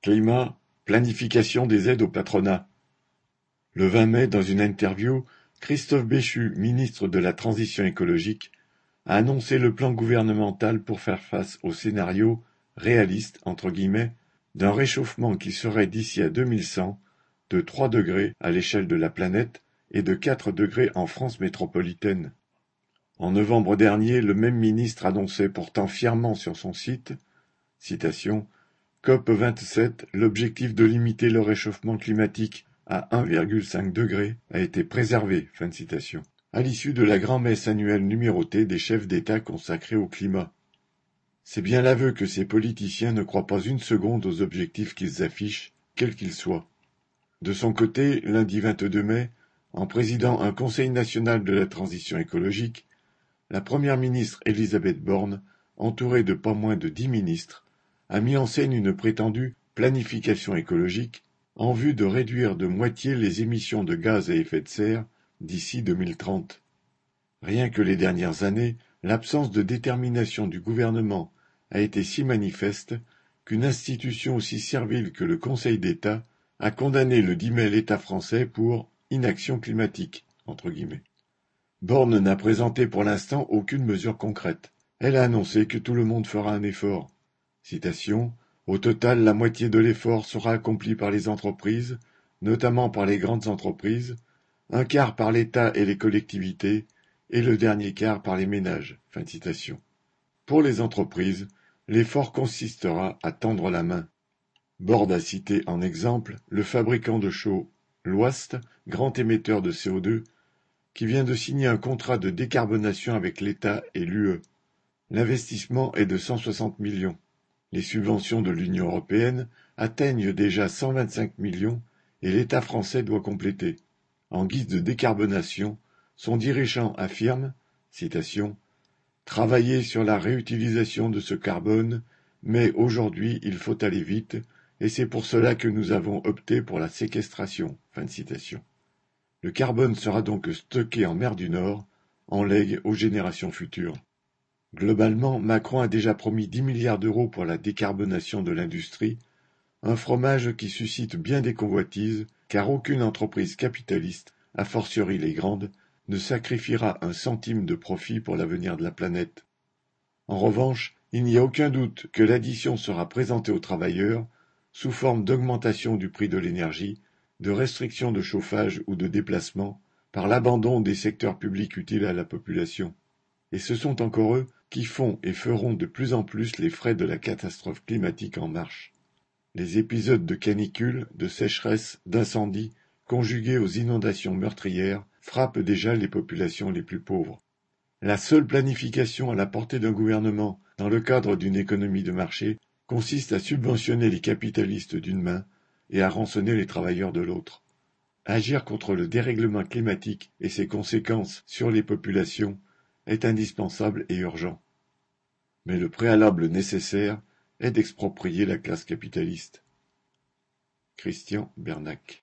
Climat, planification des aides au patronat. Le 20 mai, dans une interview, Christophe Béchu, ministre de la Transition écologique, a annoncé le plan gouvernemental pour faire face au scénario réaliste d'un réchauffement qui serait d'ici à 2100 de 3 degrés à l'échelle de la planète et de 4 degrés en France métropolitaine. En novembre dernier, le même ministre annonçait pourtant fièrement sur son site citation COP 27, l'objectif de limiter le réchauffement climatique à 1,5 degré a été préservé. Fin citation. À l'issue de la grand-messe annuelle numérotée des chefs d'État consacrés au climat. C'est bien l'aveu que ces politiciens ne croient pas une seconde aux objectifs qu'ils affichent, quels qu'ils soient. De son côté, lundi 22 mai, en présidant un Conseil national de la transition écologique, la première ministre Elisabeth Borne, entourée de pas moins de dix ministres, a mis en scène une prétendue planification écologique en vue de réduire de moitié les émissions de gaz à effet de serre d'ici 2030. Rien que les dernières années, l'absence de détermination du gouvernement a été si manifeste qu'une institution aussi servile que le Conseil d'État a condamné le 10 mai l'État français pour inaction climatique. Entre. Borne n'a présenté pour l'instant aucune mesure concrète. Elle a annoncé que tout le monde fera un effort. Au total, la moitié de l'effort sera accompli par les entreprises, notamment par les grandes entreprises, un quart par l'État et les collectivités, et le dernier quart par les ménages. Pour les entreprises, l'effort consistera à tendre la main. Borde a cité en exemple le fabricant de chaux L'Ouest, grand émetteur de CO2, qui vient de signer un contrat de décarbonation avec l'État et l'UE. L'investissement est de 160 millions. Les subventions de l'Union européenne atteignent déjà 125 millions et l'État français doit compléter. En guise de décarbonation, son dirigeant affirme citation, Travailler sur la réutilisation de ce carbone, mais aujourd'hui il faut aller vite, et c'est pour cela que nous avons opté pour la séquestration. Le carbone sera donc stocké en mer du Nord, en legs aux générations futures. Globalement, Macron a déjà promis 10 milliards d'euros pour la décarbonation de l'industrie, un fromage qui suscite bien des convoitises, car aucune entreprise capitaliste, a fortiori les grandes, ne sacrifiera un centime de profit pour l'avenir de la planète. En revanche, il n'y a aucun doute que l'addition sera présentée aux travailleurs sous forme d'augmentation du prix de l'énergie, de restriction de chauffage ou de déplacement, par l'abandon des secteurs publics utiles à la population. Et ce sont encore eux qui font et feront de plus en plus les frais de la catastrophe climatique en marche. Les épisodes de canicule, de sécheresse, d'incendie, conjugués aux inondations meurtrières, frappent déjà les populations les plus pauvres. La seule planification à la portée d'un gouvernement dans le cadre d'une économie de marché consiste à subventionner les capitalistes d'une main et à rançonner les travailleurs de l'autre. Agir contre le dérèglement climatique et ses conséquences sur les populations est indispensable et urgent. Mais le préalable nécessaire est d'exproprier la classe capitaliste. Christian Bernac